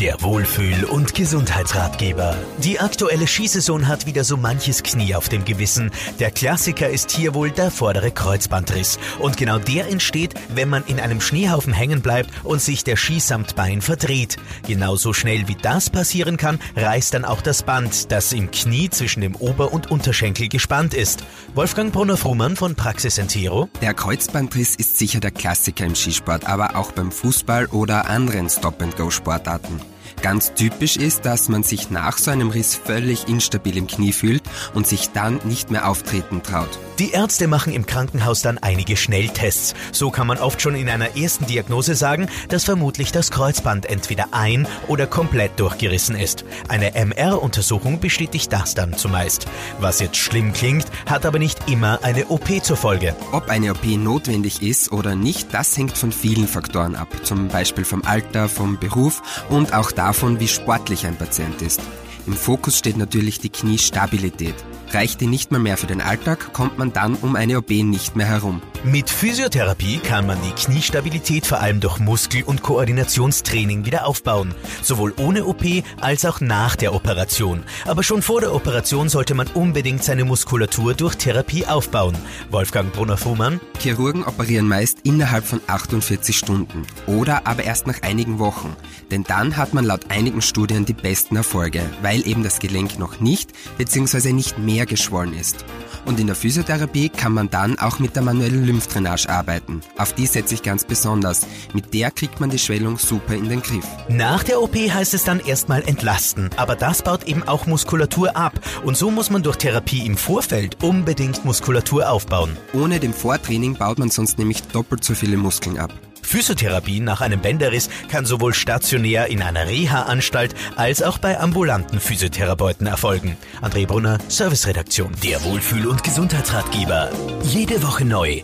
Der Wohlfühl- und Gesundheitsratgeber. Die aktuelle Skisaison hat wieder so manches Knie auf dem Gewissen. Der Klassiker ist hier wohl der vordere Kreuzbandriss. Und genau der entsteht, wenn man in einem Schneehaufen hängen bleibt und sich der Skisamtbein verdreht. Genauso schnell wie das passieren kann, reißt dann auch das Band, das im Knie zwischen dem Ober- und Unterschenkel gespannt ist. Wolfgang Brunner-Frumann von Praxis Entero. Der Kreuzbandriss ist sicher der Klassiker im Skisport, aber auch beim Fußball oder anderen Stop-and-Go-Sportarten. Ganz typisch ist, dass man sich nach so einem Riss völlig instabil im Knie fühlt und sich dann nicht mehr auftreten traut. Die Ärzte machen im Krankenhaus dann einige Schnelltests. So kann man oft schon in einer ersten Diagnose sagen, dass vermutlich das Kreuzband entweder ein- oder komplett durchgerissen ist. Eine MR-Untersuchung bestätigt das dann zumeist. Was jetzt schlimm klingt, hat aber nicht immer eine OP zur Folge. Ob eine OP notwendig ist oder nicht, das hängt von vielen Faktoren ab. Zum Beispiel vom Alter, vom Beruf und auch davon, wie sportlich ein Patient ist. Im Fokus steht natürlich die Kniestabilität. Reicht die nicht mehr mehr für den Alltag, kommt man dann um eine OP nicht mehr herum. Mit Physiotherapie kann man die Kniestabilität vor allem durch Muskel- und Koordinationstraining wieder aufbauen. Sowohl ohne OP als auch nach der Operation. Aber schon vor der Operation sollte man unbedingt seine Muskulatur durch Therapie aufbauen. Wolfgang Brunner-Fuhrmann. Chirurgen operieren meist innerhalb von 48 Stunden oder aber erst nach einigen Wochen. Denn dann hat man laut einigen Studien die besten Erfolge, weil eben das Gelenk noch nicht bzw. nicht mehr geschwollen ist. Und in der Physiotherapie kann man dann auch mit der manuellen Lymphdrainage arbeiten. Auf die setze ich ganz besonders. Mit der kriegt man die Schwellung super in den Griff. Nach der OP heißt es dann erstmal entlasten. Aber das baut eben auch Muskulatur ab. Und so muss man durch Therapie im Vorfeld unbedingt Muskulatur aufbauen. Ohne dem Vortraining baut man sonst nämlich doppelt so viele Muskeln ab. Physiotherapie nach einem Bänderriss kann sowohl stationär in einer Reha-Anstalt als auch bei ambulanten Physiotherapeuten erfolgen. André Brunner, Serviceredaktion. Der Wohlfühl- und Gesundheitsratgeber. Jede Woche neu.